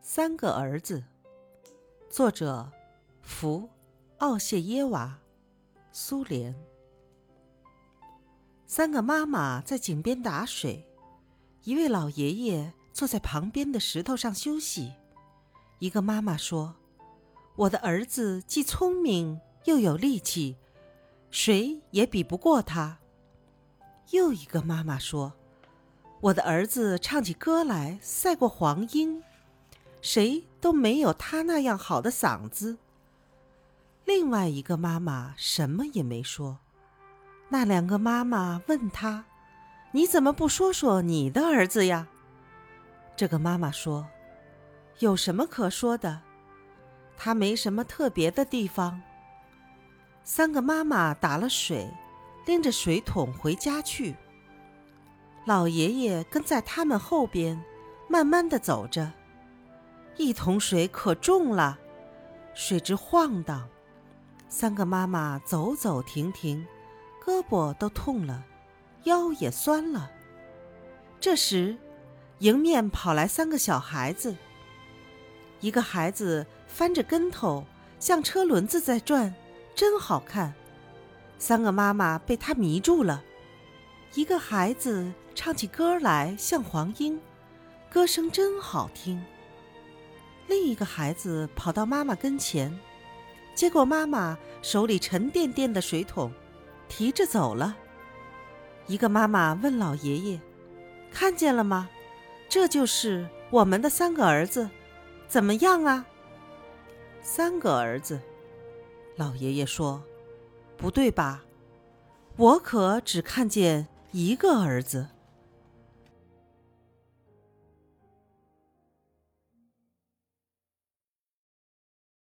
三个儿子，作者福·奥谢耶娃，苏联。三个妈妈在井边打水，一位老爷爷坐在旁边的石头上休息。一个妈妈说：“我的儿子既聪明又有力气，谁也比不过他。”又一个妈妈说：“我的儿子唱起歌来赛过黄莺，谁都没有他那样好的嗓子。”另外一个妈妈什么也没说。那两个妈妈问他：“你怎么不说说你的儿子呀？”这个妈妈说：“有什么可说的？他没什么特别的地方。”三个妈妈打了水，拎着水桶回家去。老爷爷跟在他们后边，慢慢的走着。一桶水可重了，水直晃荡。三个妈妈走走停停。胳膊都痛了，腰也酸了。这时，迎面跑来三个小孩子。一个孩子翻着跟头，像车轮子在转，真好看。三个妈妈被他迷住了。一个孩子唱起歌来像黄莺，歌声真好听。另一个孩子跑到妈妈跟前，接过妈妈手里沉甸甸的水桶。提着走了。一个妈妈问老爷爷：“看见了吗？这就是我们的三个儿子，怎么样啊？”三个儿子，老爷爷说：“不对吧？我可只看见一个儿子。”